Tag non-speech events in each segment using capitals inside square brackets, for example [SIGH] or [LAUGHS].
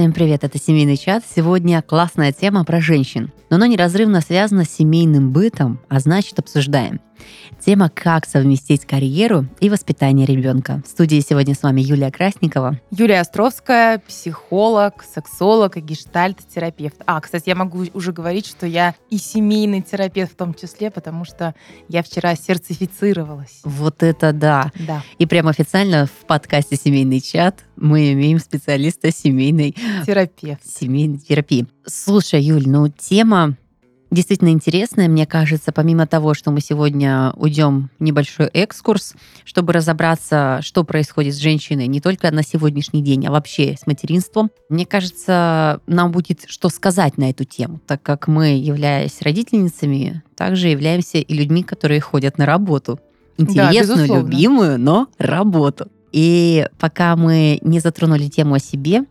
Всем привет, это семейный чат. Сегодня классная тема про женщин, но она неразрывно связана с семейным бытом, а значит обсуждаем. Тема «Как совместить карьеру и воспитание ребенка». В студии сегодня с вами Юлия Красникова. Юлия Островская, психолог, сексолог и гештальт-терапевт. А, кстати, я могу уже говорить, что я и семейный терапевт в том числе, потому что я вчера сертифицировалась. Вот это да. Да. И прям официально в подкасте «Семейный чат» мы имеем специалиста семейной Терапевт. семейной терапии. Слушай, Юль, ну тема действительно интересная, мне кажется, помимо того, что мы сегодня уйдем небольшой экскурс, чтобы разобраться, что происходит с женщиной не только на сегодняшний день, а вообще с материнством. Мне кажется, нам будет что сказать на эту тему, так как мы, являясь родительницами, также являемся и людьми, которые ходят на работу. Интересную, безусловно. любимую, но работу. И пока мы не затронули тему о себе,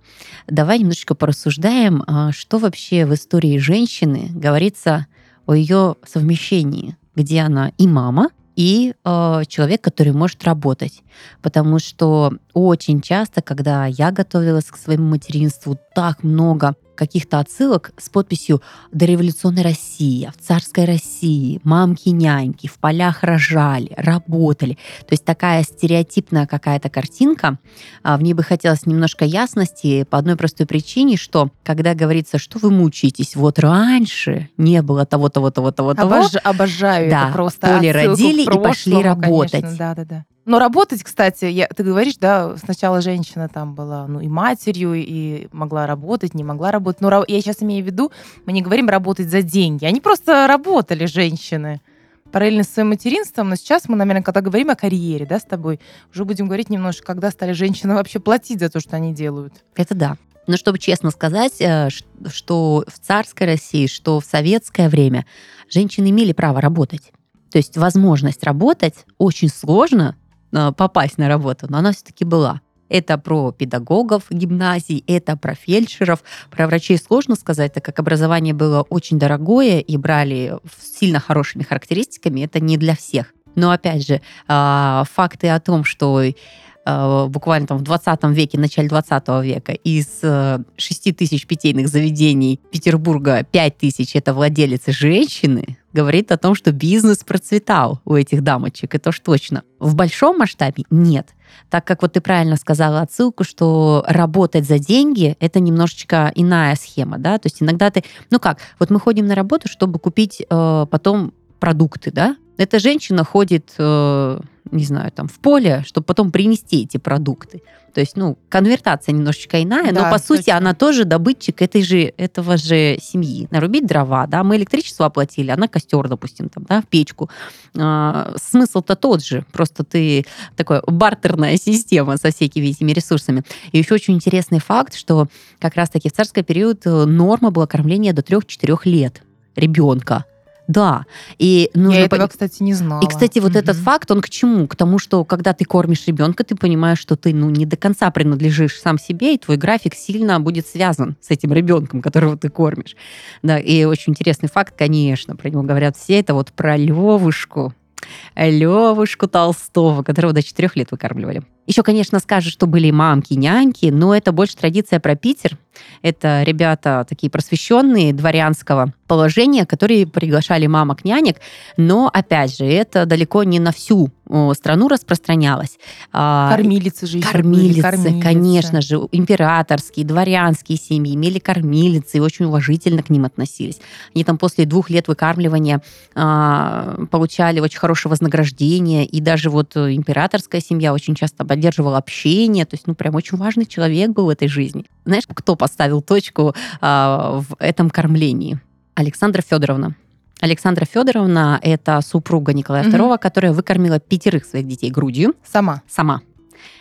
давай немножечко порассуждаем, а, что вообще в истории женщины говорится о ее совмещении, где она и мама, и э, человек, который может работать. Потому что очень часто, когда я готовилась к своему материнству, так много каких-то отсылок с подписью «Дореволюционная Россия», «В царской России», «Мамки-няньки», «В полях рожали», «Работали». То есть такая стереотипная какая-то картинка. А, В ней бы хотелось немножко ясности по одной простой причине, что когда говорится, что вы мучаетесь, вот раньше не было того, того, того, того, того, Обож- обожаю Да, это просто. в поле родили и пошли работать. конечно. Да, да, да. Но работать, кстати, я, ты говоришь, да, сначала женщина там была, ну, и матерью, и могла работать, не могла работать. Но я сейчас имею в виду, мы не говорим работать за деньги. Они просто работали, женщины, параллельно с своим материнством. Но сейчас мы, наверное, когда говорим о карьере, да, с тобой, уже будем говорить немножко, когда стали женщины вообще платить за то, что они делают. Это да. Но чтобы честно сказать, э, что в царской России, что в советское время женщины имели право работать. То есть возможность работать очень сложно попасть на работу, но она все-таки была. Это про педагогов гимназий, это про фельдшеров. Про врачей сложно сказать, так как образование было очень дорогое и брали сильно хорошими характеристиками. Это не для всех. Но опять же, а, факты о том, что э, буквально там в 20 веке, начале 20 века, из э, 6 тысяч питейных заведений Петербурга 5 тысяч это владелицы женщины, говорит о том, что бизнес процветал у этих дамочек, это уж точно. В большом масштабе нет. Так как вот ты правильно сказала отсылку, что работать за деньги – это немножечко иная схема, да, то есть иногда ты, ну как, вот мы ходим на работу, чтобы купить э, потом продукты, да, эта женщина ходит, э, не знаю, там в поле, чтобы потом принести эти продукты. То есть, ну, конвертация немножечко иная, но Да, по сути точно. она тоже добытчик этой же, этого же семьи. Нарубить дрова, да, мы электричество оплатили, она костер, допустим, там, да, в печку. А, смысл-то тот же, просто ты такая бартерная [LAUGHS] система со всякими этими ресурсами. И еще очень интересный факт, что как раз-таки в царский период э, норма была кормления до 3-4 лет ребенка. Да. И нужно я этого, пон- кстати, не знала. и, кстати, вот Мгм. этот факт, он к чему? К тому, что когда ты кормишь ребенка, ты понимаешь, что ты ну, не до конца принадлежишь сам себе, и твой график сильно будет связан с этим ребенком, которого ты кормишь. Да, и очень интересный факт, конечно, про него говорят все, это вот про Левушку. Левушку Толстого, которого до четырех лет выкармливали. Еще, конечно, скажут, что были мамки, няньки, но это больше традиция про Питер. Это ребята такие просвещенные дворянского положения, которые приглашали мамок, нянек, но, опять же, это далеко не на всю страну распространялось. А, Кормилицы же Кормилицы, кормилицы. конечно же, императорские, дворянские семьи имели кормилицы и очень уважительно к ним относились. Они там после двух лет выкармливания а, получали очень хорошее вознаграждение, и даже вот э, императорская семья очень часто поддерживала общение, то есть, ну, прям очень важный человек был в этой жизни. Знаешь, кто поставил точку а, в этом кормлении? Александра Федоровна. Александра Федоровна – это супруга Николая Мгм. II, которая выкормила пятерых своих детей грудью Сама. сама.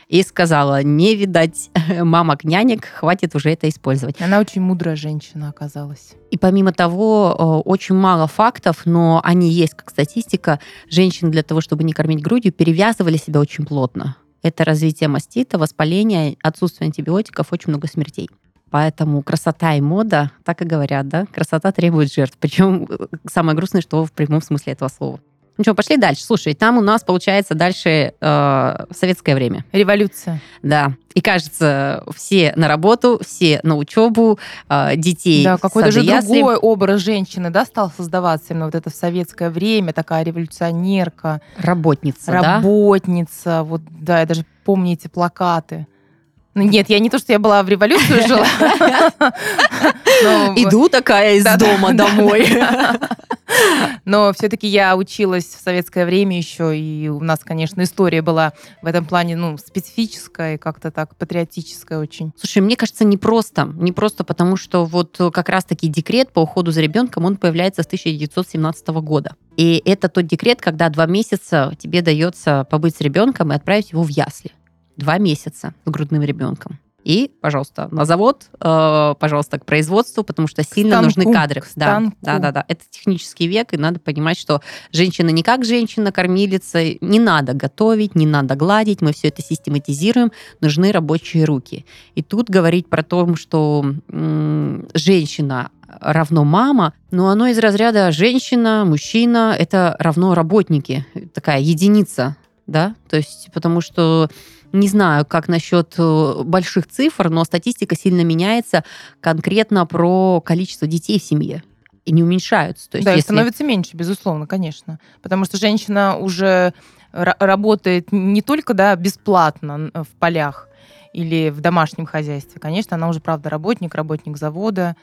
И сказала, не видать [LAUGHS] мамок, нянек, хватит уже это использовать. Она очень мудрая женщина оказалась. И помимо того, э, очень мало фактов, но они есть как статистика. Женщины для того, чтобы не кормить грудью, перевязывали себя очень плотно. Это развитие мастита, воспаление, отсутствие антибиотиков, очень много смертей. Поэтому красота и мода, так и говорят, да, красота требует жертв. Причем э, самое грустное, что в прямом смысле этого слова. Ну что, пошли дальше. Слушай, там у нас получается дальше э, советское время. Революция. Да. И кажется, все на работу, все на учебу, э, детей. Да, какой-то же ясли. другой образ женщины, да, стал создаваться именно вот это в советское время, такая революционерка. Работница, Работница. Да? Вот, да, я даже помню эти плакаты. Ну, нет, я не то, что я была в революцию жила. [LAUGHS] Иду такая из дома домой. Но все-таки я училась в советское время еще, и у нас, конечно, история была в этом плане, ну, специфическая как-то так патриотическая очень. Слушай, мне кажется, не просто. Не просто потому, что вот как раз-таки декрет по уходу за ребенком, он появляется с 1917 года. И это тот декрет, когда два месяца тебе дается побыть с ребенком и отправить его в ясли два месяца с грудным ребенком. И, пожалуйста, на завод, э, пожалуйста, к производству, потому что сильно станку, нужны кадры. Да, да, да, да. Это технический век, и надо понимать, что женщина не как женщина, кормилица, не надо готовить, не надо гладить, мы все это систематизируем, нужны рабочие руки. И тут говорить про то, что м- женщина равно мама, но оно из разряда женщина, мужчина, это равно работники, такая единица, да, то есть потому что не знаю, как насчет э, больших цифр, но статистика сильно меняется конкретно про количество детей в семье и не уменьшаются. То есть, да, если... становится меньше, безусловно, конечно. Потому что женщина уже работает не только да, бесплатно в полях или в домашнем хозяйстве. Конечно, она уже, правда, работник, работник завода,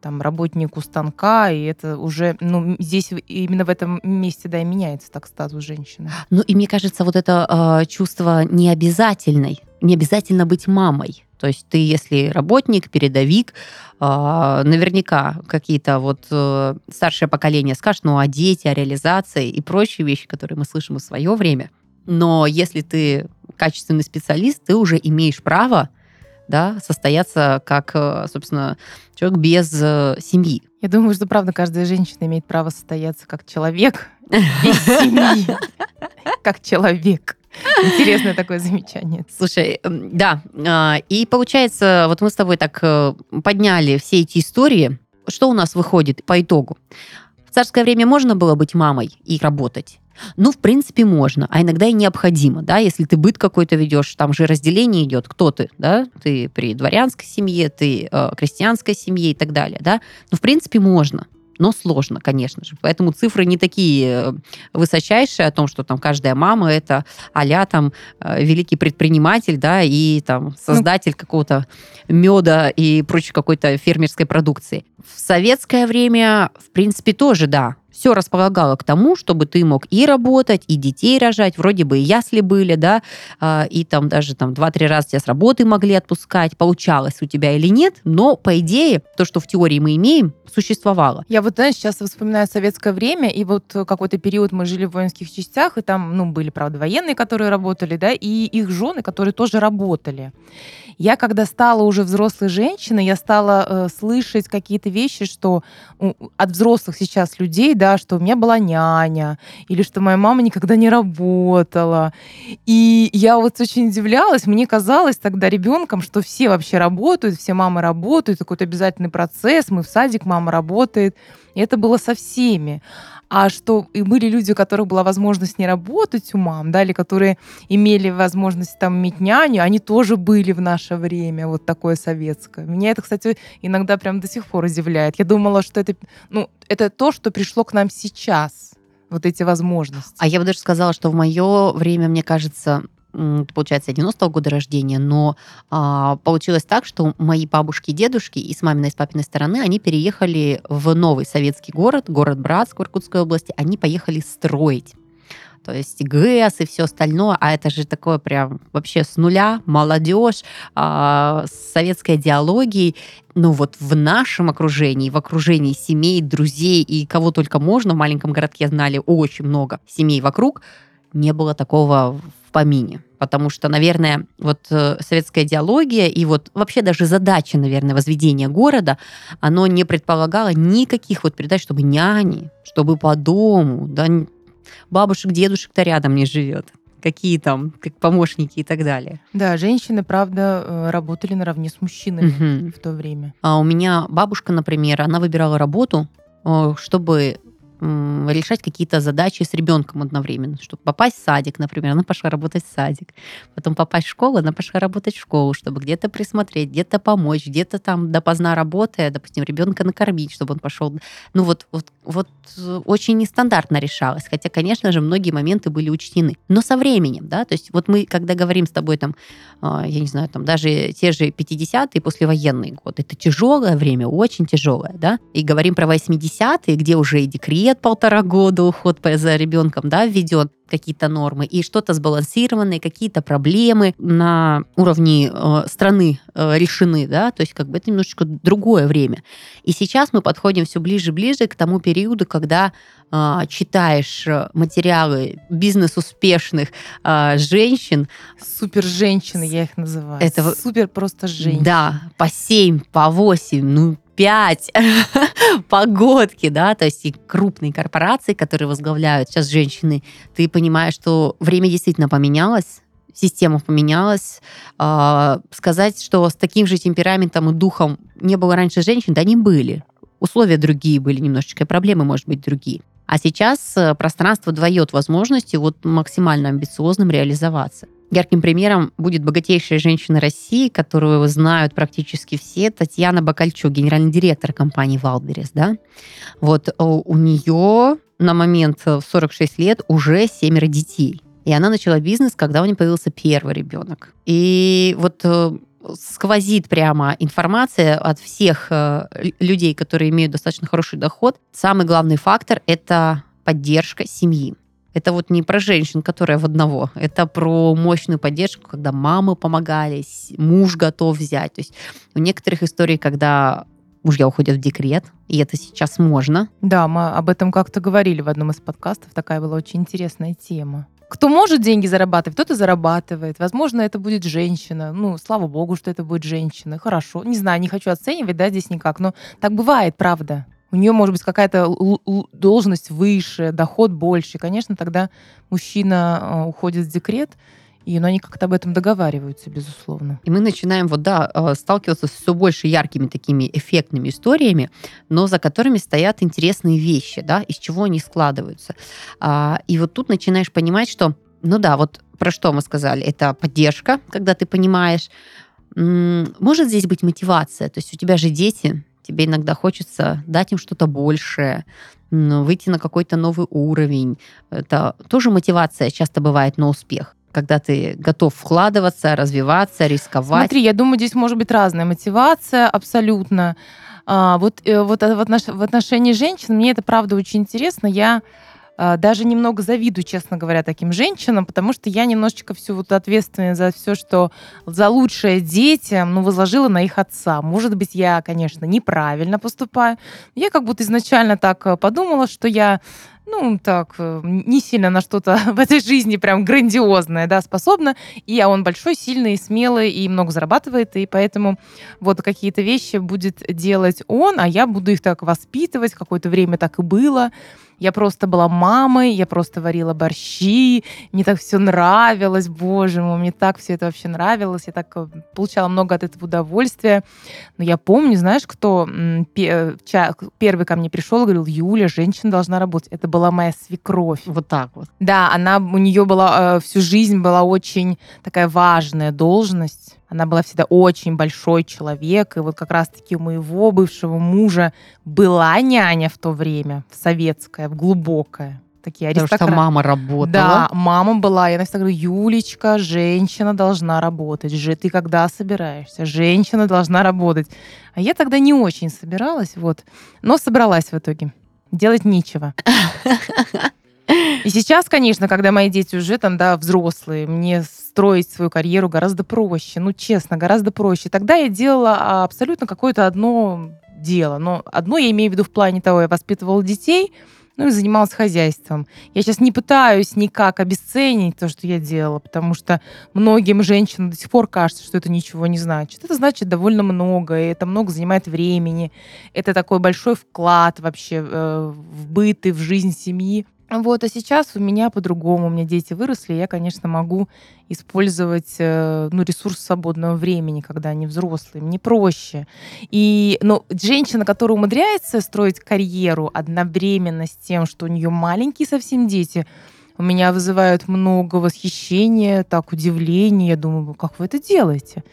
там работнику станка, и это уже, ну, здесь именно в этом месте, да, и меняется так статус женщины. Ну, и мне кажется, вот это э, чувство необязательной, не обязательно быть мамой. То есть ты, если работник, передовик, э, наверняка какие-то вот э, старшее поколение скажет, ну, о дети, о реализации и прочие вещи, которые мы слышим в свое время. Но если ты качественный специалист, ты уже имеешь право да, состояться как, э, собственно, человек без э, семьи. Я думаю, что, правда, каждая женщина имеет право состояться как человек без семьи. [LAUGHS] Как человек. Интересное такое замечание. Слушай, да, а, и получается, вот мы с тобой так э, подняли все эти истории. Что у нас выходит по итогу? В царское время можно было быть мамой и работать. Ну, в принципе, можно, а иногда и необходимо, да, если ты быт какой-то ведешь, там же разделение идет, кто ты, да, ты при дворянской семье, ты э, крестьянской семье и так далее, да, ну, в принципе, можно но сложно, конечно же. Поэтому цифры не такие э, высочайшие о том, что там каждая мама это а там э, великий предприниматель, да, и там ну. создатель ну, какого-то меда и прочей какой-то фермерской продукции. В советское время, в принципе, тоже, да, все располагало к тому, чтобы ты мог и работать, и детей рожать, вроде бы и ясли были, да, а, и там даже там 2-3 раза тебя с работы могли отпускать, получалось у тебя или нет, но по идее то, что в теории мы имеем, существовало. Я вот, знаешь, сейчас вспоминаю советское время, и вот какой-то период мы жили в воинских частях, и там, ну, были, правда, военные, которые работали, да, и их жены, которые тоже работали. Я, когда стала уже взрослой женщиной, я стала э, слышать какие-то вещи, что э, от взрослых сейчас людей, да, что у меня была няня, или что моя мама никогда не работала. И я вот очень удивлялась, мне казалось тогда ребенком, что все вообще работают, все мамы работают, какой-то обязательный процесс, мы в садик, мама работает. И это было со всеми а что и были люди, у которых была возможность не работать у мам, да, или которые имели возможность там иметь няню, они тоже были в наше время, вот такое советское. Меня это, кстати, иногда прям до сих пор удивляет. Я думала, что это, ну, это то, что пришло к нам сейчас вот эти возможности. А я бы даже сказала, что в мое время, мне кажется, получается, 90-го года рождения, но а, получилось так, что мои бабушки и дедушки и с маминой и с папиной стороны, они переехали в новый советский город, город Братск в Иркутской области, они поехали строить. То есть ГЭС и все остальное, а это же такое прям вообще с нуля, молодежь, а, с советской идеологией. Ну вот в нашем окружении, в окружении семей, друзей и кого только можно, в маленьком городке знали очень много семей вокруг, не было такого в помине. Потому что, наверное, вот э, советская идеология и вот вообще даже задача, наверное, возведения города, оно не предполагало никаких вот передач, чтобы няни, чтобы по дому, да, бабушек, дедушек-то рядом не живет какие там как помощники и так далее. Да, женщины, правда, э, работали наравне с мужчинами угу. в то время. А у меня бабушка, например, она выбирала работу, э, чтобы решать какие-то задачи с ребенком одновременно. Чтобы попасть в садик, например, она пошла работать в садик. Потом попасть в школу, она пошла работать в школу, чтобы где-то присмотреть, где-то помочь, где-то там допоздна работая, допустим, ребенка накормить, чтобы он пошел. Ну вот, вот, вот очень нестандартно решалось. Хотя, конечно же, многие моменты были учтены. Но со временем, да, то есть вот мы, когда говорим с тобой там, а, я не знаю, там даже те же 50-е, послевоенные годы, это тяжелое время, очень тяжелое, да, и говорим про 80-е, где уже и декрет полтора года, уход за ребенком, да, введен, какие-то нормы, и что-то сбалансированное, какие-то проблемы на уровне э, страны э, решены, да, то есть как бы это немножечко другое время. И сейчас мы подходим все ближе и ближе к тому периоду, когда э, читаешь материалы бизнес-успешных э, женщин. Супер женщины, я их называю. Это супер просто женщины. Да, по 7, по 8, ну 5 [LAUGHS] погодки, да, то есть и крупные корпорации, которые возглавляют сейчас женщины, ты понимаешь, что время действительно поменялось, система поменялась. А, сказать, что с таким же темпераментом и духом не было раньше женщин, да, не были. Условия другие были немножечко, проблемы, может быть, другие. А сейчас э, пространство дает возможности вот максимально амбициозным реализоваться. Ярким примером будет богатейшая женщина России, которую знают практически все, Татьяна Бакальчук, генеральный директор компании Wildberries. Да? Вот э, у нее на момент в 46 лет уже семеро детей. И она начала бизнес, когда у нее появился первый ребенок. И вот э, сквозит прямо информация от всех э, людей, которые имеют достаточно хороший доход. Самый главный фактор – это поддержка семьи. Это вот не про женщин, которая в одного. Это про мощную поддержку, когда мамы помогали, муж готов взять. То есть у некоторых историй, когда мужья уходят в декрет, и это сейчас можно. Да, мы об этом как-то говорили в одном из подкастов. Такая была очень интересная тема. Кто может деньги зарабатывать, тот и зарабатывает. Возможно, это будет женщина. Ну, слава богу, что это будет женщина. Хорошо. Не знаю, не хочу оценивать, да, здесь никак. Но так бывает, правда у нее может быть какая-то должность выше, доход больше. Конечно, тогда мужчина а, уходит в декрет, и ну, они как-то об этом договариваются, безусловно. И мы начинаем вот, да, а, сталкиваться с все больше яркими такими эффектными историями, но за которыми стоят интересные вещи, да, из чего они складываются. А, и вот тут начинаешь понимать, что, ну да, вот про что мы сказали, это поддержка, когда ты понимаешь, может здесь быть мотивация, то есть у тебя же дети, тебе иногда хочется дать им что-то большее, выйти на какой-то новый уровень. Это тоже мотивация часто бывает на успех когда ты готов вкладываться, развиваться, рисковать. Смотри, я думаю, здесь может быть разная мотивация абсолютно. А, вот, э, вот в отношении женщин мне это правда очень интересно. Я даже немного завидую, честно говоря, таким женщинам, потому что я немножечко всю вот ответственность за все, что за лучшее детям, ну, возложила на их отца. Может быть, я, конечно, неправильно поступаю. Я как будто изначально так э, подумала, что я ну, так, э, не сильно на что-то [LAUGHS] в этой жизни прям грандиозное, да, способна. И а он большой, сильный, смелый и много зарабатывает, и поэтому вот какие-то вещи будет делать он, а я буду их так воспитывать, какое-то время так и было. Я просто была мамой, я просто варила борщи, мне так все нравилось, боже мой, мне так все это вообще нравилось, я так э, получала много от этого удовольствия. Но я помню, знаешь, кто первый ко мне пришел и говорил, Юля, женщина должна работать. Это была моя свекровь. Вот так вот. Да, она, у нее была э, всю жизнь была очень такая важная должность она была всегда очень большой человек, и вот как раз-таки у моего бывшего мужа была няня в то время, в советская, в глубокая такие аристократы. Потому что мама работала. Да, мама была. Я всегда говорю, Юлечка, женщина должна работать. Же ты когда собираешься? Женщина должна работать. А я тогда не очень собиралась, вот. Но собралась в итоге. Делать нечего. [LAUGHS] И сейчас, конечно, когда мои дети уже там, да, взрослые, мне строить свою карьеру гораздо проще. Ну, честно, гораздо проще. Тогда я делала абсолютно какое-то одно дело. Но одно я имею в виду в плане того, я воспитывала детей, ну и занималась хозяйством. Я сейчас не пытаюсь никак обесценить то, что я делала, потому что многим женщинам до сих пор кажется, что это ничего не значит. Это значит довольно много, и это много занимает времени. Это такой большой вклад вообще э, в быт и в жизнь семьи. Вот, а сейчас у меня по-другому. У меня дети выросли, я, конечно, могу использовать э, ну, ресурс свободного времени, когда они взрослые. Мне проще. И, но женщина, которая умудряется строить карьеру одновременно с тем, что у нее маленькие совсем дети, у меня вызывают много восхищения, так, удивления. Я думаю, как вы это делаете?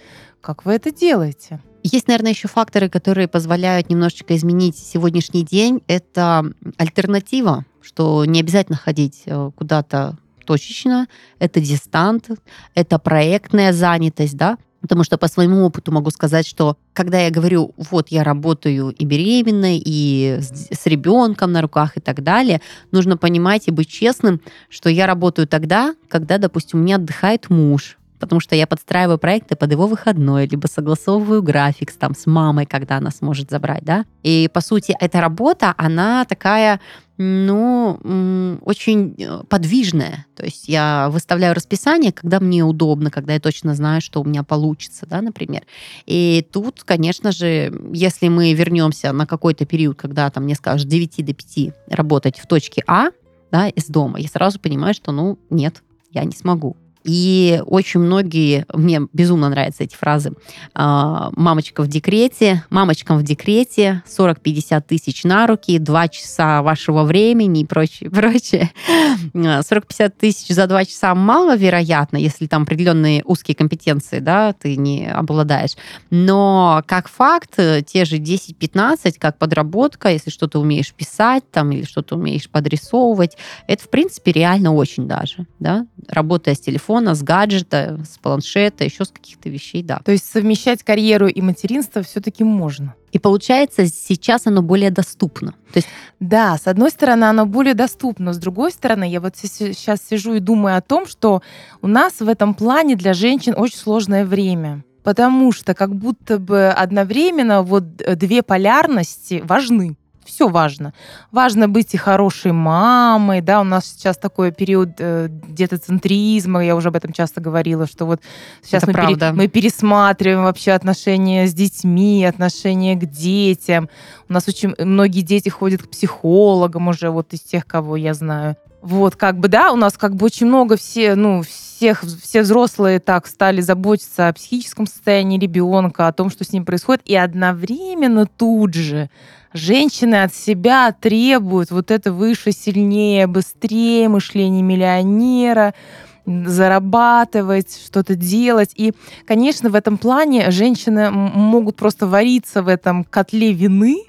Как вы это делаете? Есть, наверное, еще факторы, которые позволяют немножечко изменить сегодняшний день. Это альтернатива, что не обязательно ходить э, куда-то точечно, это дистант, это проектная занятость, да, Потому что по своему опыту могу сказать, что когда я говорю, вот я работаю и беременной, и с, с ребенком на руках и так далее, нужно понимать и быть честным, что я работаю тогда, когда, допустим, у меня отдыхает муж, потому что я подстраиваю проекты под его выходной, либо согласовываю график там, с мамой, когда она сможет забрать, да. И, по сути, эта работа, она такая, ну, очень э, подвижная. То есть я выставляю расписание, когда мне удобно, когда я точно знаю, что у меня получится, да, например. И тут, конечно же, если мы вернемся на какой-то период, когда там мне скажут с 9 до 5 работать в точке А, да, из дома, я сразу понимаю, что, ну, нет, я не смогу. И очень многие, мне безумно нравятся эти фразы, а, мамочка в декрете, мамочкам в декрете, 40-50 тысяч на руки, 2 часа вашего времени и прочее, [LAUGHS] прочее. 40-50 тысяч за 2 часа маловероятно, если там определенные узкие компетенции, да, ты не обладаешь. Но как факт, те же 10-15, как подработка, если что-то умеешь писать там или что-то умеешь подрисовывать, это, в принципе, реально очень даже, да, работая с телефоном, телефона, с гаджета, с планшета, еще с каких-то вещей, да. То есть совмещать карьеру и материнство все-таки можно. И получается, сейчас оно более доступно. То есть... Да, с одной стороны, оно более доступно, с другой стороны, я вот сейчас сижу и думаю о том, что у нас в этом плане для женщин очень сложное время потому что как будто бы одновременно вот две полярности важны все важно. Важно быть и хорошей мамой, да, у нас сейчас такой период э, детоцентризма, я уже об этом часто говорила, что вот сейчас мы, пере, мы пересматриваем вообще отношения с детьми, отношения к детям. У нас очень многие дети ходят к психологам уже, вот из тех, кого я знаю. Вот, как бы, да, у нас как бы очень много все, ну, всех, все взрослые так стали заботиться о психическом состоянии ребенка, о том, что с ним происходит, и одновременно тут же женщины от себя требуют вот это выше, сильнее, быстрее, мышление миллионера, зарабатывать, что-то делать. И, конечно, в этом плане женщины могут просто вариться в этом котле вины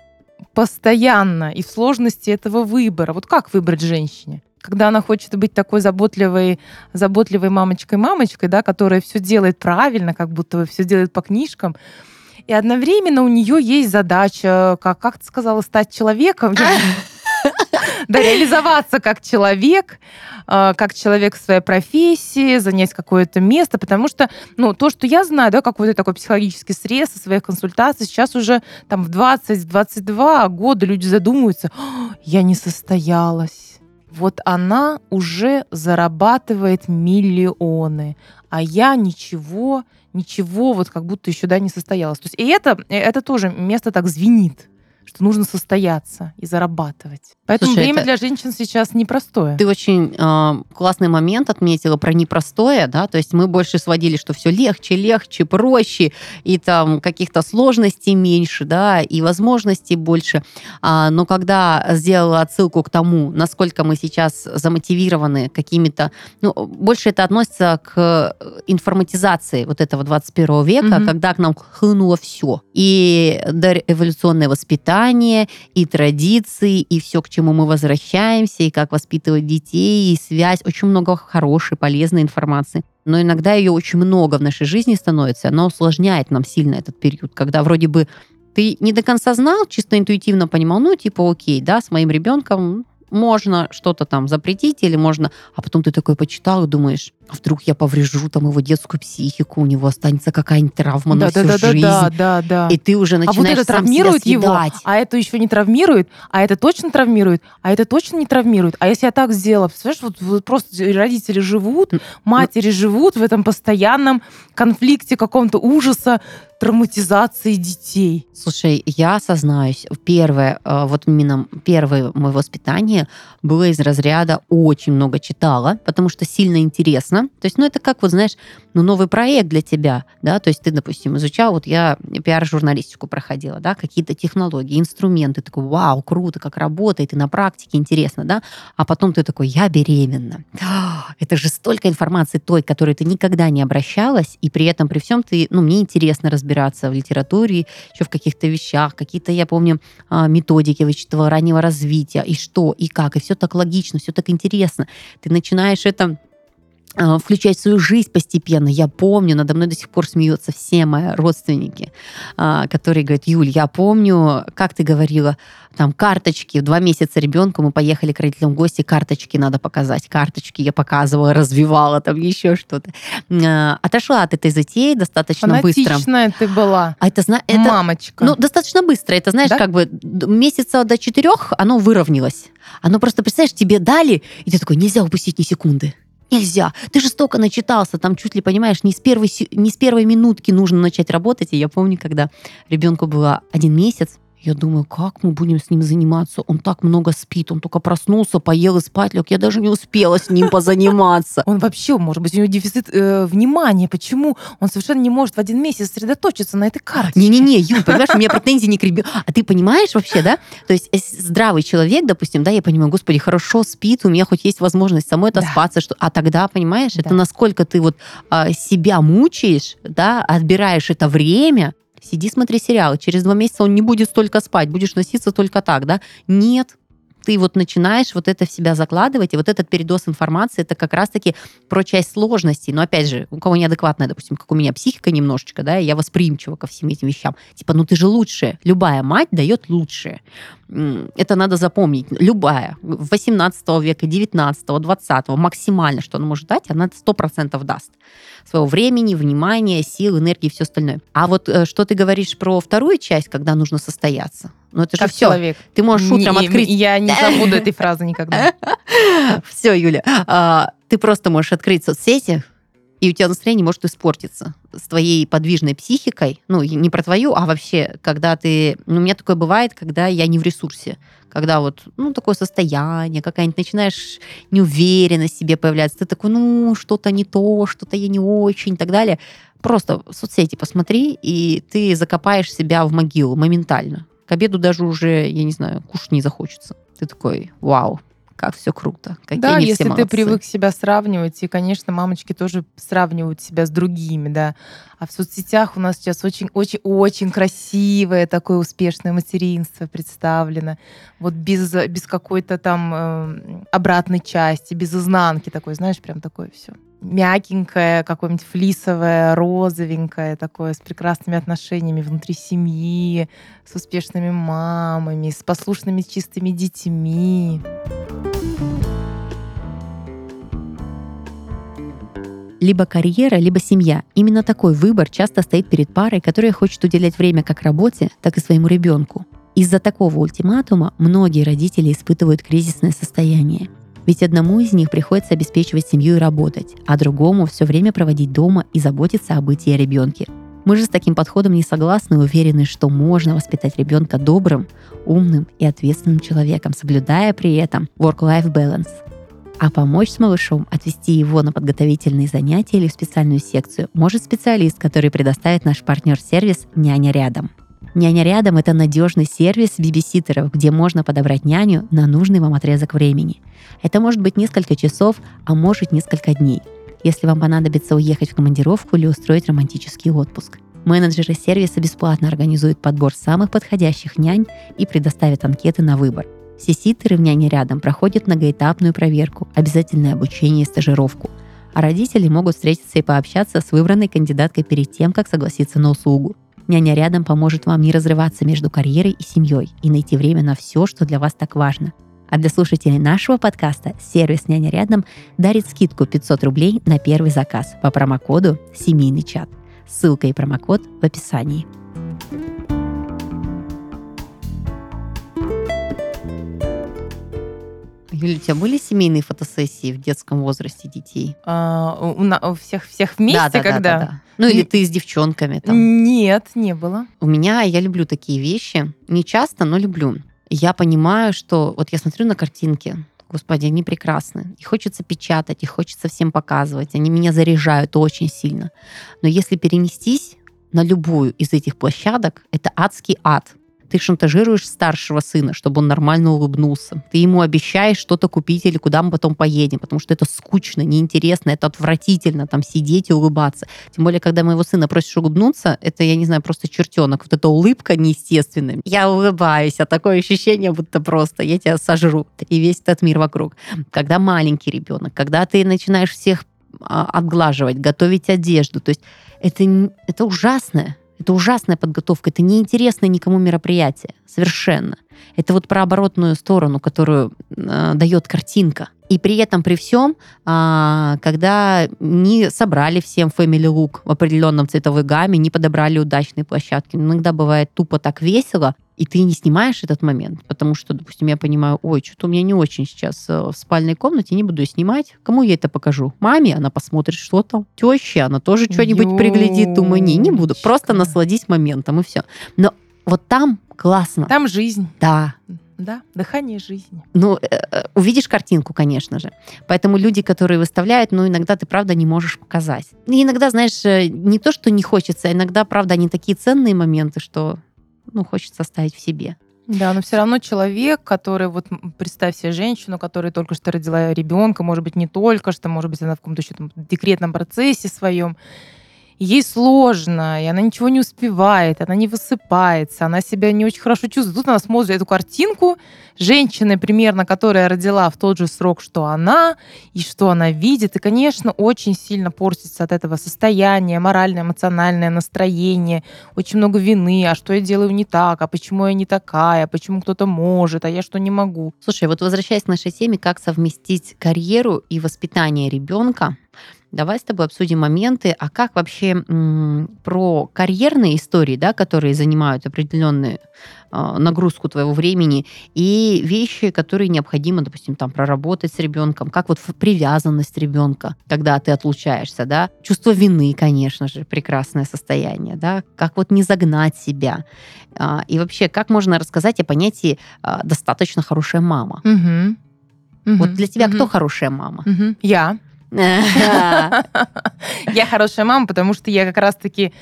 постоянно и в сложности этого выбора. Вот как выбрать женщине? Когда она хочет быть такой заботливой, заботливой мамочкой-мамочкой, да, которая все делает правильно, как будто все делает по книжкам, и одновременно у нее есть задача, как, как ты сказала, стать человеком. [LAUGHS] Да, реализоваться как человек, а, как человек в своей профессии, занять какое-то место, потому что, ну, то, что я знаю, да, какой-то такой психологический срез со своих консультаций, сейчас уже там в 20-22 года люди задумываются, я не состоялась. Вот она уже зарабатывает миллионы, а я ничего ничего вот как будто еще да, не состоялось. То есть и это, это тоже место так звенит что нужно состояться и зарабатывать. Поэтому Слушай, время это... для женщин сейчас непростое. Ты очень э, классный момент отметила про непростое, да, то есть мы больше сводили, что все легче, легче, проще, и там каких-то сложностей меньше, да, и возможностей больше. А, но когда сделала отсылку к тому, насколько мы сейчас замотивированы какими-то, ну, больше это относится к информатизации вот этого 21 века, mm-hmm. когда к нам хлынуло все. И эволюционное воспитание, воспитание, и традиции, и все, к чему мы возвращаемся, и как воспитывать детей, и связь. Очень много хорошей, полезной информации. Но иногда ее очень много в нашей жизни становится, она усложняет нам сильно этот период, когда вроде бы ты не до конца знал, чисто интуитивно понимал, ну, типа, окей, да, с моим ребенком можно что-то там запретить или можно... А потом ты такой почитал и думаешь, а вдруг я поврежу там его детскую психику, у него останется какая-нибудь травма да, на всю да, жизнь. Да, да, да. И ты уже начинаешь а вот это сам травмирует себя его, а это еще не травмирует, а это точно травмирует, а это точно не травмирует. А если я так сделала, представляешь, вот, вот просто родители живут, матери живут в этом постоянном конфликте каком-то ужаса, травматизации детей. Слушай, я осознаюсь, первое, э, вот именно первое мое воспитание образование было из разряда очень много читала, потому что сильно интересно. То есть, ну, это как, вот знаешь, ну, новый проект для тебя, да, то есть ты, допустим, изучал, вот я пиар-журналистику проходила, да, какие-то технологии, инструменты, такой, вау, круто, как работает, и на практике интересно, да, а потом ты такой, я беременна. [GASPS] Это же столько информации той, которой ты никогда не обращалась, и при этом, при всем ты, ну, мне интересно разбираться в литературе, еще в каких-то вещах, какие-то, я помню, а, методики вычитывала раннего развития, и что, и как, и все так логично, все так интересно. Ты начинаешь это включать в свою жизнь постепенно. Я помню, надо мной до сих пор смеются все мои родственники, а, которые говорят, Юль, я помню, как ты говорила, там карточки, в два месяца ребенку мы поехали к родителям в гости, карточки надо показать, карточки я показывала, развивала, там еще что-то. А, отошла от этой затеи достаточно Фанатичная быстро. ты была. А это, это Мамочка. ну, достаточно быстро. Это, знаешь, Да? как бы месяца до четырех оно выровнялось. Оно просто, представляешь, тебе дали, и ты такой, нельзя упустить ни секунды. Нельзя. Ты же столько начитался, там чуть ли, понимаешь, не с, первой, не с первой минутки нужно начать работать. И я помню, когда ребенку было один месяц, я думаю, как мы будем с ним заниматься? Он так много спит, он только проснулся, поел и спать лег. Я даже не успела с ним позаниматься. Он вообще, может быть, у него дефицит э, внимания. Почему он совершенно не может в один месяц сосредоточиться на этой карте? Не-не-не, Юль, понимаешь, у меня претензии не к ребенку. А ты понимаешь вообще, да? То есть э, здравый человек, допустим, да, я понимаю, господи, хорошо спит, у меня хоть есть возможность самой Да. отоспаться, что... а тогда, понимаешь, это Да. насколько ты вот а, себя мучаешь, да, отбираешь это время, сиди, смотри сериалы, через два месяца он не будет столько спать, будешь носиться только так, да? Нет, ты вот начинаешь вот это в себя закладывать, и вот этот передоз информации, это как раз-таки про часть сложностей. Но опять же, у кого неадекватная, допустим, как у меня психика немножечко, да, и я восприимчива ко всем этим вещам. Типа, ну ты же лучшая. Любая мать дает лучшее. Это надо запомнить. Любая. 18 века, 19 20 максимально, что она может дать, она 100% даст. Своего времени, внимания, сил, энергии все остальное. А вот э, что ты говоришь про вторую часть, когда нужно состояться? Ну это же Как все. человек. Ты можешь утром Не- открыть Я не забуду этой фразы никогда. [LAUGHS] все, Юля, а, ты просто можешь открыть соцсети, и у тебя настроение может испортиться с твоей подвижной психикой. Ну, не про твою, а вообще, когда ты... Ну, у меня такое бывает, когда я не в ресурсе. Когда вот, ну, такое состояние, какая-нибудь начинаешь неуверенность в себе появляться. Ты такой, ну, что-то не то, что-то я не очень и так далее. Просто в соцсети посмотри, и ты закопаешь себя в могилу моментально. К обеду даже уже, я не знаю, кушать не захочется. Ты такой, вау, как все круто. Какие Да, если ты привык себя сравнивать, и, конечно, мамочки тоже сравнивают себя с другими, да. А в соцсетях у нас сейчас очень-очень-очень красивое такое успешное материнство представлено. Вот без, без какой-то там э, обратной части, без изнанки такой, знаешь, прям такое все. Мягенькое, какое-нибудь флисовое, розовенькое, такое, с прекрасными отношениями внутри семьи, с успешными мамами, с послушными чистыми детьми. Либо карьера, либо семья. Именно такой выбор часто стоит перед парой, которая хочет уделять время как работе, так и своему ребенку. Из-за такого ультиматума многие родители испытывают кризисное состояние. Ведь одному из них приходится обеспечивать семью и работать, а другому все время проводить дома и заботиться о бытии о ребенке. Мы же с таким подходом не согласны и уверены, что можно воспитать ребенка добрым, умным и ответственным человеком, соблюдая при этом work-life balance. А помочь с малышом, отвести его на подготовительные занятия или в специальную секцию может специалист, который предоставит наш партнер-сервис «Няня рядом». «Няня рядом» — это надежный сервис бибиситеров, где можно подобрать няню на нужный вам отрезок времени. Это может быть несколько часов, а может несколько дней, если вам понадобится уехать в командировку или устроить романтический отпуск. Менеджеры сервиса бесплатно организуют подбор самых подходящих нянь и предоставят анкеты на выбор. Все ситеры в няне рядом проходят многоэтапную проверку, обязательное обучение и стажировку. А родители могут встретиться и пообщаться с выбранной кандидаткой перед тем, как согласиться на услугу. Няня рядом поможет вам не разрываться между карьерой и семьей и найти время на все, что для вас так важно. А для слушателей нашего подкаста сервис «Няня рядом» дарит скидку 500 рублей на первый заказ по промокоду «Семейный чат». Ссылка и промокод в описании. Юля, у тебя были семейные фотосессии в детском возрасте детей? А, у, на- у всех всех вместе, да, да, да, когда? да, да. Ну или Н- ты с девчонками там. Нет, не было. У меня, я люблю такие вещи. Не часто, но люблю. Я понимаю, что вот я смотрю на картинки, Господи, они прекрасны. И хочется печатать, и хочется всем показывать. Они меня заряжают очень сильно. Но если перенестись на любую из этих площадок, это адский ад. Ты шантажируешь старшего сына, чтобы он нормально улыбнулся. Ты ему обещаешь что-то купить или куда мы потом поедем, потому что это скучно, неинтересно, это отвратительно, там сидеть и улыбаться. Тем более, когда моего сына просишь улыбнуться, это, я не знаю, просто чертенок. Вот эта улыбка неестественная. Я улыбаюсь, а такое ощущение, будто просто я тебя сожру. И весь этот мир вокруг. Когда маленький ребенок, когда ты начинаешь всех а, отглаживать, готовить одежду, то есть это, это ужасное. Это ужасная подготовка, это неинтересное никому мероприятие. Совершенно. Это вот про оборотную сторону, которую э, дает картинка. И при этом, при всем, а, когда не собрали всем Family Look в определенном цветовой гамме, не подобрали удачные площадки. Иногда бывает тупо так весело, и ты не снимаешь этот момент, потому что, допустим, я понимаю, ой, что-то у меня не очень сейчас э, в спальной комнате, не буду снимать. Кому я это покажу? Маме, она посмотрит, что там. Теще, она тоже что-нибудь приглядит. Думаю, не, не буду. Просто насладись моментом, и все. Но вот там классно. Там жизнь. Да. Да, дыхание жизни. Ну, э, э, увидишь картинку, конечно же. Поэтому люди, которые выставляют, ну, иногда ты, правда, не можешь показать. И иногда, знаешь, не то, что не хочется, а иногда, правда, они такие ценные моменты, что ну, хочется оставить в себе. Да, но все равно человек, который, вот представь себе женщину, которая только что родила ребенка, может быть, не только что, может быть, она в каком-то еще там декретном процессе своем, ей сложно, и она ничего не успевает, она не высыпается, она себя не очень хорошо чувствует. Тут она смотрит эту картинку женщины, примерно, которая родила в тот же срок, что она, и что она видит. И, конечно, очень сильно портится от этого состояние, моральное, эмоциональное настроение, очень много вины, а что я делаю не так, а почему я не такая, почему кто-то может, а я что не могу. Слушай, вот возвращаясь к нашей теме, как совместить карьеру и воспитание ребенка, Давай с тобой обсудим моменты, а как вообще м, про карьерные истории, да, которые занимают определенную э, нагрузку твоего времени, и вещи, которые необходимо, допустим, там проработать с ребенком, как вот привязанность ребенка, когда ты отлучаешься, да, чувство вины, конечно же, прекрасное состояние, да, как вот не загнать себя, э, и вообще как можно рассказать о понятии э, достаточно хорошая мама. Угу. Вот для тебя угу. кто хорошая мама? Угу. Я. [LAUGHS] Я хорошая мама, потому что я как раз-таки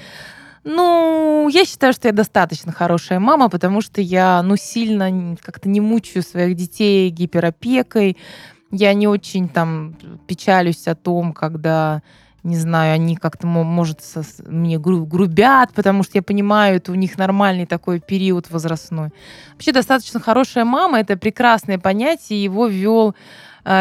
ну, я считаю, что я достаточно хорошая мама, потому что я, ну, сильно как-то не мучаю своих детей гиперопекой. Я не очень там печалюсь о том, когда, не знаю, они как-то, может, со, мне грубят, потому что я понимаю, это у них нормальный такой период возрастной. Вообще достаточно хорошая мама, это прекрасное понятие, его ввел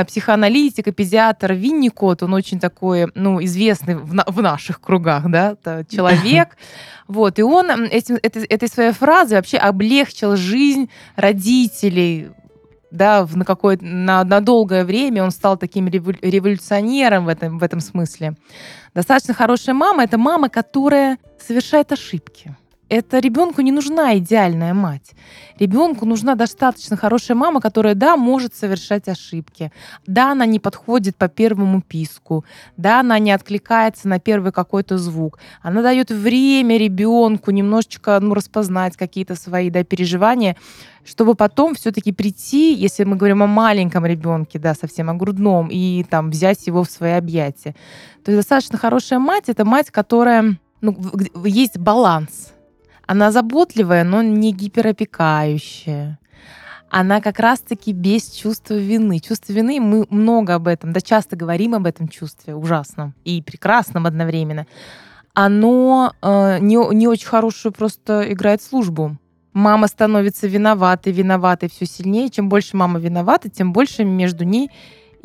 психоаналитик и педиатр Винникот, он очень такой, ну, известный в, на, в наших кругах, да, человек. [LAUGHS] Вот, и он этим, этой, этой своей фразой вообще облегчил жизнь родителей, да, на какое на, на долгое время он стал таким революционером в этом, в этом смысле. Достаточно хорошая мама это мама, которая совершает ошибки это ребенку не нужна идеальная мать. Ребенку нужна достаточно хорошая мама, которая, да, может совершать ошибки. Да, она не подходит по первому писку. Да, она не откликается на первый какой-то звук. Она дает время ребенку немножечко ну, распознать какие-то свои да, переживания, чтобы потом все-таки прийти, если мы говорим о маленьком ребенке, да, совсем о грудном, и там взять его в свои объятия. То есть достаточно хорошая мать это мать, которая ну, есть баланс она заботливая, но не гиперопекающая. Она как раз-таки без чувства вины. Чувство вины, мы много об этом, да часто говорим об этом чувстве, ужасном и прекрасном одновременно. Оно э, не, не очень хорошую просто играет службу. Мама становится виноватой, виноватой все сильнее. Чем больше мама виновата, тем больше между ней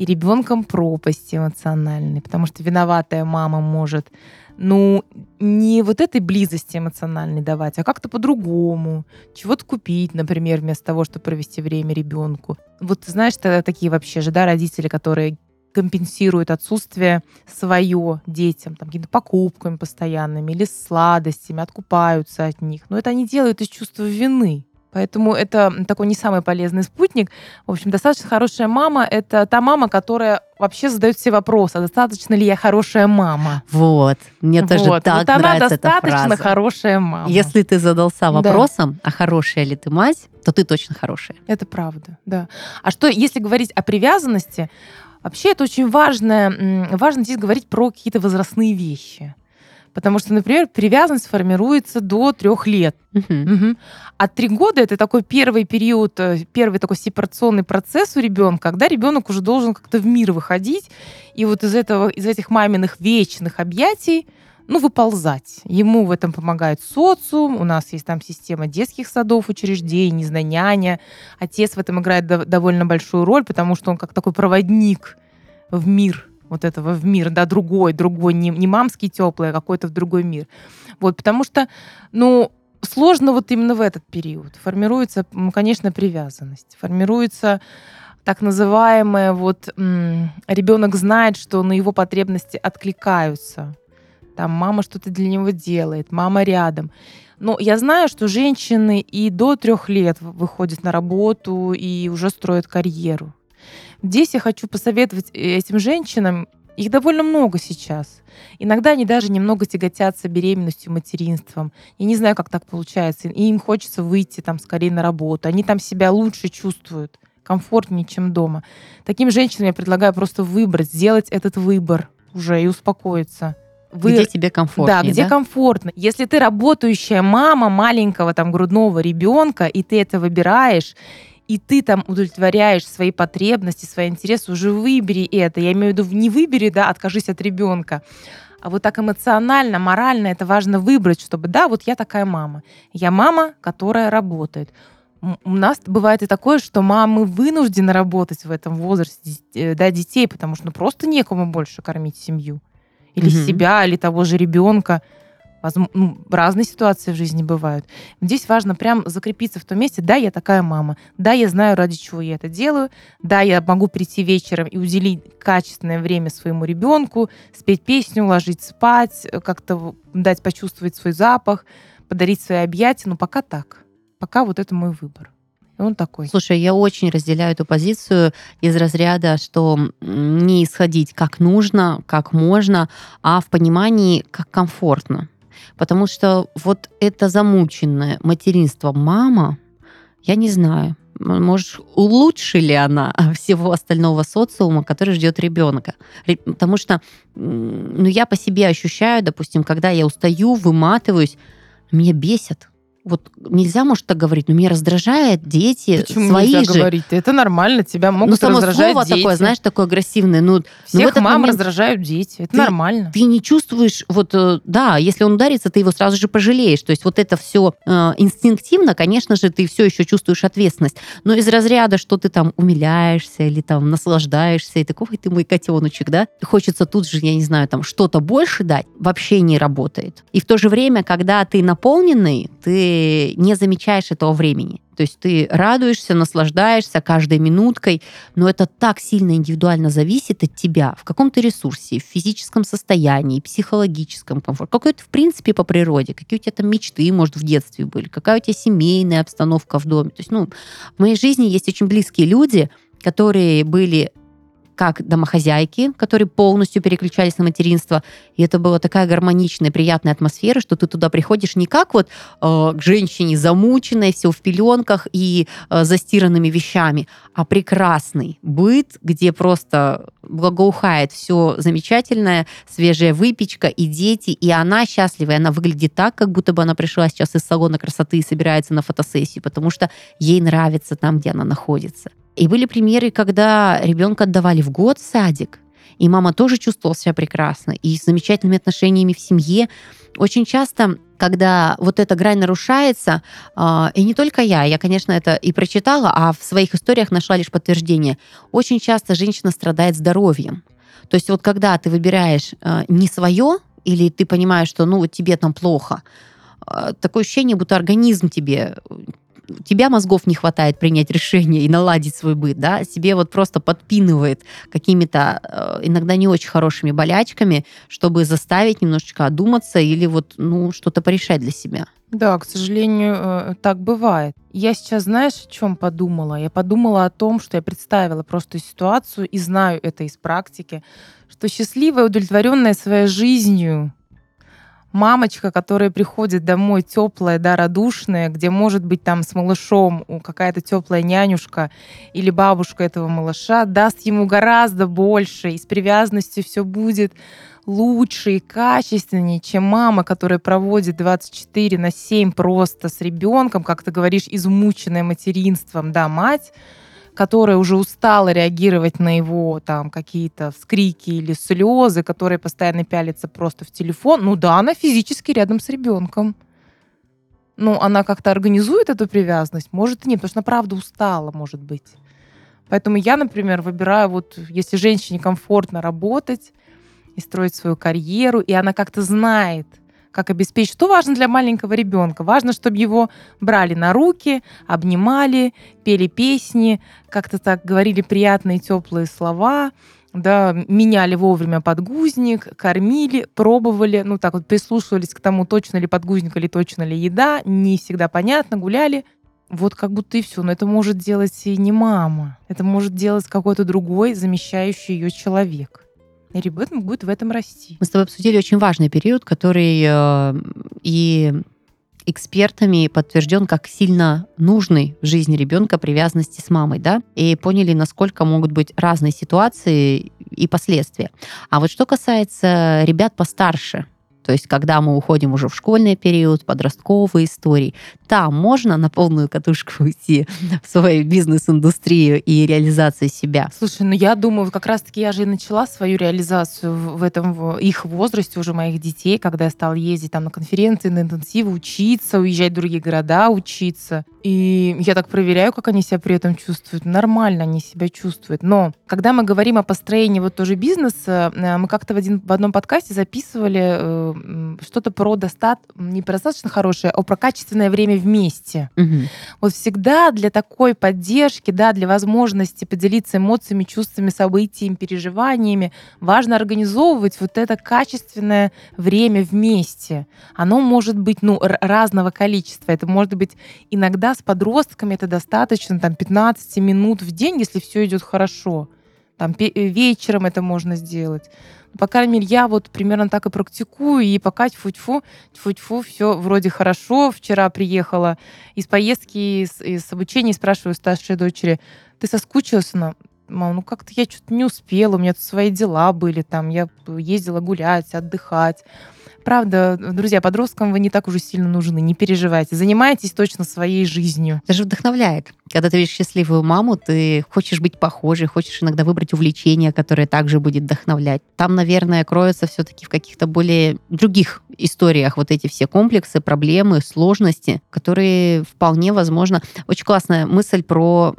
и ребенком пропасть эмоциональной. Потому что виноватая мама может ну, не вот этой близости эмоциональной давать, а как-то по-другому. Чего-то купить, например, вместо того, чтобы провести время ребенку. Вот знаешь, тогда такие вообще же, да, родители, которые компенсируют отсутствие свое детям, там, какими-то покупками постоянными или сладостями, откупаются от них. Но это они делают из чувства вины. Поэтому это такой не самый полезный спутник. В общем, достаточно хорошая мама — это та мама, которая вообще задает все вопросы, а достаточно ли я хорошая мама? Вот. Мне тоже вот. так вот она нравится эта достаточно фраза. хорошая мама. Если ты задался Да. вопросом, а хорошая ли ты мать, то ты точно хорошая. Это правда, да. А что, если говорить о привязанности, вообще это очень важно, важно здесь говорить про какие-то возрастные вещи. Потому что, например, привязанность формируется до трех лет. Мгм. Мгм. А три года это такой первый период, э, первый такой сепарационный процесс у ребенка, когда ребенок уже должен как-то в мир выходить и вот из этого, из этих маминых вечных объятий, ну, выползать. Ему в этом помогает социум, у нас есть там система детских садов, учреждений, не знаю, няня. Отец в этом играет дов- довольно большую роль, потому что он как такой проводник в мир вот этого в мир, да, другой, другой, не, не мамский теплый, а какой-то в другой мир. Вот, потому что, ну, сложно вот именно в этот период. Формируется, конечно, привязанность. Формируется так называемое вот ребенок знает, что на его потребности откликаются. Там мама что-то для него делает, мама рядом. Но я знаю, что женщины и до трех лет выходят на работу и уже строят карьеру. Здесь я хочу посоветовать этим женщинам, их довольно много сейчас. Иногда они даже немного тяготятся беременностью, материнством. Я не знаю, как так получается. И им хочется выйти там скорее на работу. Они там себя лучше чувствуют, комфортнее, чем дома. Таким женщинам я предлагаю просто выбрать, сделать этот выбор уже и успокоиться. Вы... Где тебе комфортно? Да, где да? комфортно. Если ты работающая мама маленького там грудного ребенка, и ты это выбираешь, и ты там удовлетворяешь свои потребности, свои интересы, уже выбери это. Я имею в виду, не выбери, да, откажись от ребенка. А вот так эмоционально, морально это важно выбрать, чтобы, да, вот я такая мама. Я мама, которая работает. У нас бывает и такое, что мамы вынуждены работать в этом возрасте, да, детей, потому что ну, просто некому больше кормить семью. Или mm-hmm. себя, или того же ребенка. Ну, разные ситуации в жизни бывают. Здесь важно прям закрепиться в том месте, да, я такая мама, да, я знаю, ради чего я это делаю, да, я могу прийти вечером и уделить качественное время своему ребенку, спеть песню, ложить спать, как-то дать почувствовать свой запах, подарить свои объятия, но пока так. Пока вот это мой выбор. И он такой. Слушай, я очень разделяю эту позицию из разряда, что не исходить как нужно, как можно, а в понимании, как комфортно. Потому что вот это замученное материнство мама, я не знаю, может, улучшили она [LAUGHS] всего остального социума, который ждет ребенка. Потому что ну, я по себе ощущаю, допустим, когда я устаю, выматываюсь, меня бесит вот нельзя, может, так говорить, но меня раздражает дети Почему свои нельзя же. говорить? Это нормально, тебя могут ну, само раздражать слово дети. такое, знаешь, такое агрессивное. Ну, Всех ну, в этот мам момент раздражают дети. Это ты, нормально. Ты не чувствуешь, вот, э, да, если он ударится, ты его сразу же пожалеешь. То есть вот это все э, инстинктивно, конечно же, ты все еще чувствуешь ответственность. Но из разряда, что ты там умиляешься или там наслаждаешься, и такой, ты мой котеночек, да, хочется тут же, я не знаю, там что-то больше дать, вообще не работает. И в то же время, когда ты наполненный, ты не замечаешь этого времени. То есть ты радуешься, наслаждаешься каждой минуткой, но это так сильно индивидуально зависит от тебя. В каком то ресурсе, в физическом состоянии, психологическом комфорте, какой ты в принципе по природе, какие у тебя там мечты, может, в детстве были, какая у тебя семейная обстановка в доме. То есть, ну, в моей жизни есть очень близкие люди, которые были как домохозяйки, которые полностью переключались на материнство. И это была такая гармоничная, приятная атмосфера, что ты туда приходишь не как вот э, к женщине замученной, все в пеленках и э, застиранными вещами, а прекрасный быт, где просто благоухает все замечательное, свежая выпечка и дети, и она счастлива, и она выглядит так, как будто бы она пришла сейчас из салона красоты и собирается на фотосессию, потому что ей нравится там, где она находится. И были примеры, когда ребенка отдавали в год в садик, и мама тоже чувствовала себя прекрасно, и с замечательными отношениями в семье. Очень часто, когда вот эта грань нарушается, и не только я, я, конечно, это и прочитала, а в своих историях нашла лишь подтверждение, очень часто женщина страдает здоровьем. То есть вот когда ты выбираешь не свое, или ты понимаешь, что ну тебе там плохо, такое ощущение, будто организм тебе у тебя мозгов не хватает принять решение и наладить свой быт, да, себе вот просто подпинывает какими-то э, иногда не очень хорошими болячками, чтобы заставить немножечко одуматься или вот, ну, что-то порешать для себя. Да, к сожалению, э, так бывает. Я сейчас, знаешь, о чем подумала? Я подумала о том, что я представила просто ситуацию и знаю это из практики, что счастливая, удовлетворенная своей жизнью мамочка, которая приходит домой теплая, да, радушная, где может быть там с малышом какая-то теплая нянюшка или бабушка этого малыша, даст ему гораздо больше, и с привязанностью все будет лучше и качественнее, чем мама, которая проводит 24 на 7 просто с ребенком, как ты говоришь, измученная материнством, да, мать, которая уже устала реагировать на его там какие-то вскрики или слезы, которая постоянно пялится просто в телефон, ну да, она физически рядом с ребенком. Ну, она как-то организует эту привязанность, может и нет, потому что она правда устала, может быть. Поэтому я, например, выбираю вот, если женщине комфортно работать и строить свою карьеру, и она как-то знает, как обеспечить. Что важно для маленького ребенка? Важно, чтобы его брали на руки, обнимали, пели песни, как-то так говорили приятные теплые слова, да, меняли вовремя подгузник, кормили, пробовали, ну так вот прислушивались к тому, точно ли подгузник или точно ли еда, не всегда понятно, гуляли. Вот как будто и все. Но это может делать и не мама. Это может делать какой-то другой замещающий ее человек и ребенок будет в этом расти. Мы с тобой обсудили очень важный период, который э, и экспертами подтвержден как сильно нужный в жизни ребенка привязанности с мамой, да, и поняли, насколько могут быть разные ситуации и последствия. А вот что касается ребят постарше, то есть, когда мы уходим уже в школьный период, подростковые истории, там можно на полную катушку [LAUGHS] уйти в свою бизнес-индустрию и реализацию себя. Слушай, ну я думаю, как раз-таки я же и начала свою реализацию в этом в их возрасте уже моих детей, когда я стала ездить там на конференции, на интенсивы, учиться, уезжать в другие города, учиться. И я так проверяю, как они себя при этом чувствуют. Нормально они себя чувствуют. Но когда мы говорим о построении вот тоже бизнеса, э, мы как-то в, один, в одном подкасте записывали э, что-то про достат, не про достаточно хорошее, а про качественное время вместе. Угу. Вот всегда для такой поддержки, да, для возможности поделиться эмоциями, чувствами, событиями, переживаниями, важно организовывать вот это качественное время вместе. Оно может быть ну, разного количества. Это может быть иногда с подростками это достаточно там 15 минут в день, если все идет хорошо. Там вечером это можно сделать. По крайней мере, я вот примерно так и практикую, и пока тьфу-тьфу, тьфу-тьфу, все вроде хорошо. Вчера приехала из поездки, из, из обучения, спрашиваю старшей дочери, ты соскучилась? Она, мам, ну как-то я что-то не успела, у меня тут свои дела были, там я ездила гулять, отдыхать. Правда, друзья, подросткам вы не так уже сильно нужны, не переживайте. Занимайтесь точно своей жизнью. Это же вдохновляет. Когда ты видишь счастливую маму, ты хочешь быть похожей, хочешь иногда выбрать увлечение, которое также будет вдохновлять. Там, наверное, кроются все-таки в каких-то более других историях вот эти все комплексы, проблемы, сложности, которые вполне возможно... Очень классная мысль про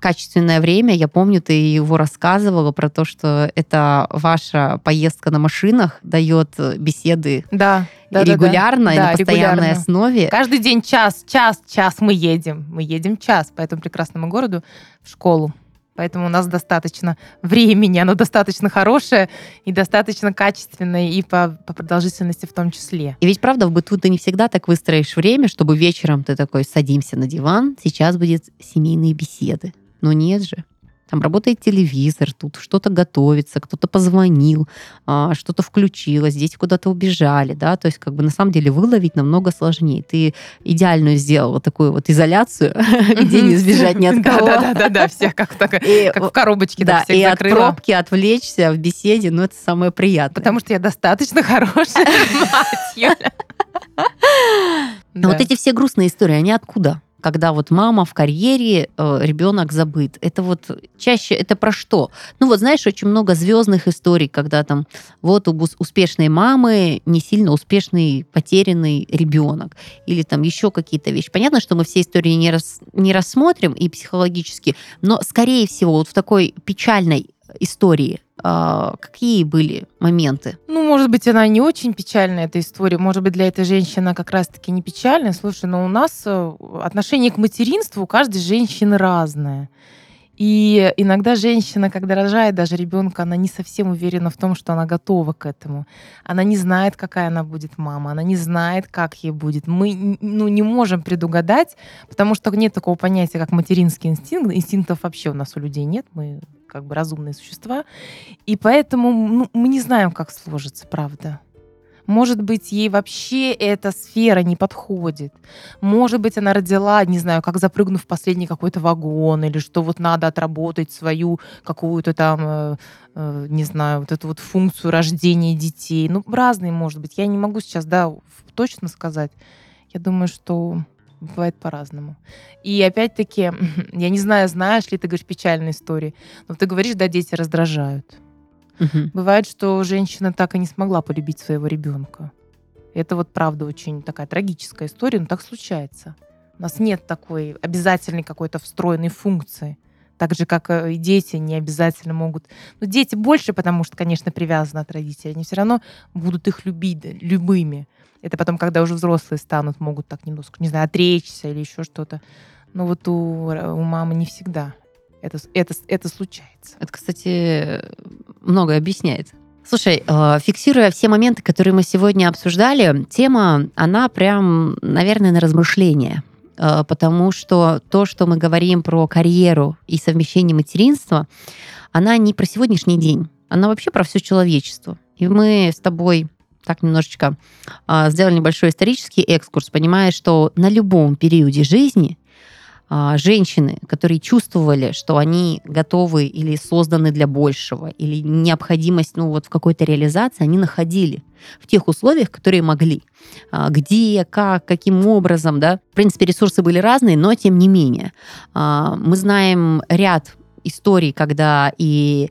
качественное время. Я помню, ты его рассказывала про то, что это ваша поездка на машинах дает беседы да, да, регулярно да, и да, на постоянной регулярно. основе. Каждый день час, час, час мы едем. Мы едем час по этому прекрасному городу в школу. Поэтому у нас достаточно времени, оно достаточно хорошее и достаточно качественное и по, по продолжительности в том числе. И ведь правда в быту ты не всегда так выстроишь время, чтобы вечером ты такой садимся на диван, сейчас будет семейные беседы. Но нет же. Там работает телевизор, тут что-то готовится, кто-то позвонил, а, что-то включилось, дети куда-то убежали, да, то есть как бы на самом деле выловить намного сложнее. Ты идеальную сделала такую вот изоляцию, [LAUGHS] где не сбежать ни от кого. Да-да-да, всех как в коробочке, да, и от пробки отвлечься в беседе, ну это самое приятное. Потому что я достаточно хорошая [LAUGHS] мать, Вот эти все грустные истории, они откуда? Когда вот мама в карьере, э, ребенок забыт. Это вот чаще, это про что? Ну вот знаешь, очень много звездных историй, когда там вот у успешной мамы не сильно успешный потерянный ребенок. Или там еще какие-то вещи. Понятно, что мы все истории не, рас, не рассмотрим и психологически, но скорее всего вот в такой печальной истории, а, какие были моменты? Ну, может быть, она не очень печальная, эта история. Может быть, для этой женщины как раз-таки не печальная. Слушай, но у нас э, отношение к материнству у каждой женщины разное. И иногда женщина, когда рожает даже ребенка, она не совсем уверена в том, что она готова к этому. Она не знает, какая она будет мама, она не знает, как ей будет. Мы ну, не можем предугадать, потому что нет такого понятия, как материнский инстинкт. Инстинктов вообще у нас у людей нет, мы как бы разумные существа. И поэтому ну, мы не знаем, как сложится, правда. Может быть, ей вообще эта сфера не подходит. Может быть, она родила, не знаю, как запрыгнув в последний какой-то вагон, или что вот надо отработать свою какую-то там, э, э, не знаю, вот эту вот функцию рождения детей. Ну, разные, может быть. Я не могу сейчас, да, точно сказать. Я думаю, что бывает по-разному. И опять-таки, [CLEARS THROAT] я не знаю, знаешь ли ты, говоришь, печальные истории, но ты говоришь, да, дети раздражают. Угу. Бывает, что женщина так и не смогла полюбить своего ребенка. Это вот правда очень такая трагическая история, но так случается. У нас нет такой обязательной какой-то встроенной функции. Так же, как э, и дети не обязательно могут... Ну, дети больше, потому что, конечно, привязаны от родителей. Они все равно будут их любить любыми. Это потом, когда уже взрослые станут, могут так немножко, не знаю, отречься или еще что-то. Но вот у, у мамы не всегда это, это, это случается. Это, кстати, многое объясняет. Слушай, э, фиксируя все моменты, которые мы сегодня обсуждали, тема, она прям, наверное, на размышление. Э, потому что то, что мы говорим про карьеру и совмещение материнства, она не про сегодняшний день, она вообще про все человечество. И мы с тобой так немножечко э, сделали небольшой исторический экскурс, понимая, что на любом периоде жизни женщины, которые чувствовали, что они готовы или созданы для большего, или необходимость ну, вот в какой-то реализации, они находили в тех условиях, которые могли. А, где, как, каким образом, да. В принципе, ресурсы были разные, но тем не менее. А, мы знаем ряд историй, когда и а,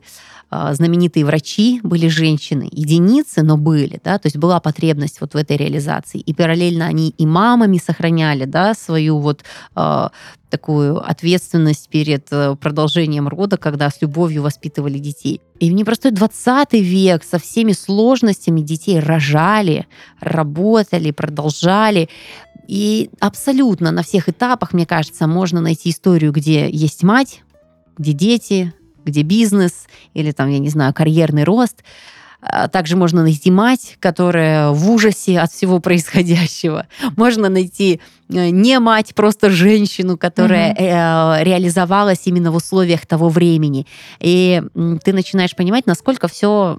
знаменитые врачи были женщины, единицы, но были, да, то есть была потребность вот в этой реализации. И параллельно они и мамами сохраняли, да, свою вот э, такую ответственность перед э, продолжением рода, когда с любовью воспитывали детей. И в непростой 20 век со всеми сложностями детей рожали, работали, продолжали. И абсолютно на всех этапах, мне кажется, можно найти историю, где есть мать, где дети, где бизнес или там, я не знаю, карьерный рост. А, также можно найти мать, которая в ужасе от всего происходящего. [LAUGHS] Можно найти э, не мать, просто женщину, которая э, реализовалась именно в условиях того времени. И ты начинаешь понимать, насколько все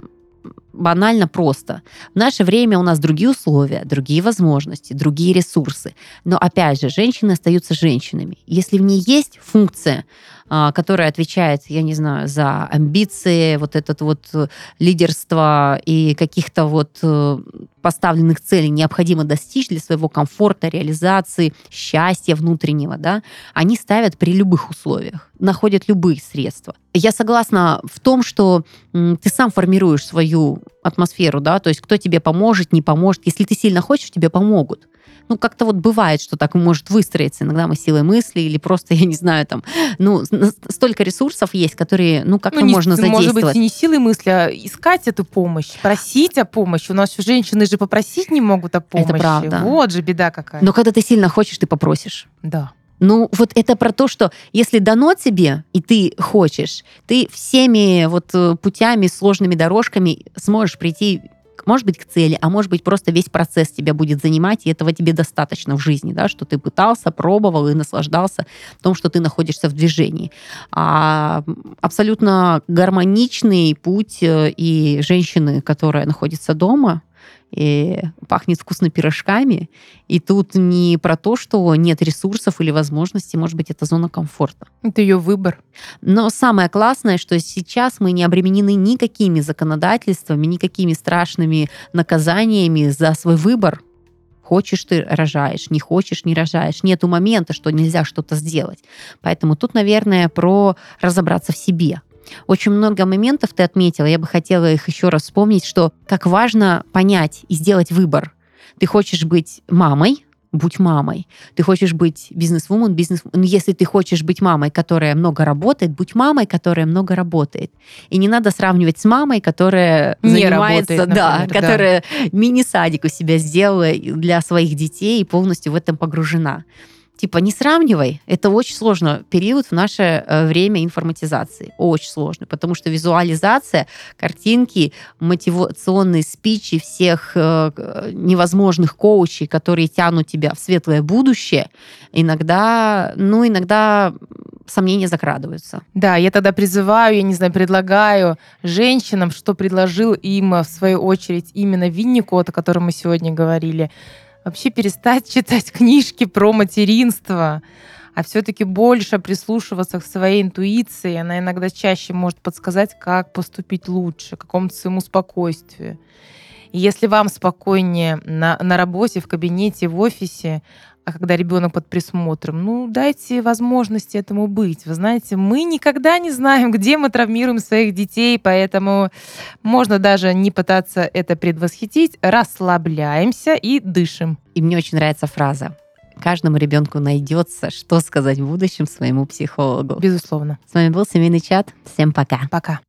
банально просто. В наше время у нас другие условия, другие возможности, другие ресурсы. Но опять же, женщины остаются женщинами. Если в ней есть функция а, которая отвечает, я не знаю, за амбиции, вот этот вот э, лидерство и каких-то вот э, поставленных целей необходимо достичь для своего комфорта, реализации, счастья внутреннего, да, они ставят при любых условиях, находят любые средства. Я согласна в том, что ты сам формируешь свою атмосферу, да, то есть кто тебе поможет, не поможет. Если ты сильно хочешь, тебе помогут ну, как-то вот бывает, что так может выстроиться. Иногда мы силой мысли или просто, [LAUGHS] я не знаю, там, ну, столько ресурсов есть, которые, ну, как-то ну, можно задействовать. Может быть, не силой мысли, а искать эту помощь, просить о помощи. У нас женщины же попросить не могут о помощи. Это правда. Вот же беда какая. Но когда ты сильно хочешь, ты попросишь. Да. Ну, вот это про то, что если дано тебе, и ты хочешь, ты всеми вот э, путями, сложными дорожками сможешь прийти может быть, к цели, а может быть, просто весь процесс тебя будет занимать, и этого тебе достаточно в жизни, да, что ты пытался, пробовал и наслаждался том, что ты находишься в движении. А абсолютно гармоничный путь э, и женщины, которая находится дома, и пахнет вкусно пирожками. И тут не про то, что нет ресурсов или возможностей, может быть, это зона комфорта. Это ее выбор. Но самое классное, что сейчас мы не обременены никакими законодательствами, никакими страшными наказаниями за свой выбор. Хочешь ты рожаешь, не хочешь не рожаешь. Нету момента, что нельзя что-то сделать. Поэтому тут, наверное, про разобраться в себе, очень много моментов ты отметила, я бы хотела их еще раз вспомнить, что как важно понять и сделать выбор. Ты хочешь быть мамой, будь мамой. Ты хочешь быть бизнес-вумен, бизнес... Ну, если ты хочешь быть мамой, которая много работает, будь мамой, которая много работает. И не надо сравнивать с мамой, которая Не занимается, работает, да, например, да. которая мини-садик у себя сделала для своих детей и полностью в этом погружена. Типа, не сравнивай. Это очень сложно период в наше э, время информатизации. Очень сложно, потому что визуализация, картинки, мотивационные спичи всех э, э, невозможных коучей, которые тянут тебя в светлое будущее, иногда, ну, иногда сомнения закрадываются. Да, я тогда призываю, я не знаю, предлагаю женщинам, что предложил им, в свою очередь, именно Винникот, о котором мы сегодня говорили, вообще перестать [LAUGHS] читать книжки про материнство, а все-таки больше прислушиваться к своей интуиции. Она иногда чаще может подсказать, как поступить лучше, какому-то своему спокойствию. И если вам спокойнее на, на работе, в кабинете, в офисе, а когда ребенок под присмотром, ну, дайте возможности этому быть. Вы знаете, мы никогда не знаем, где мы травмируем своих детей, поэтому можно даже не пытаться это предвосхитить. Расслабляемся и дышим. И мне очень нравится фраза. Каждому ребенку найдется, что сказать в будущем своему психологу. Безусловно. С вами был Семейный чат. Всем пока. Пока.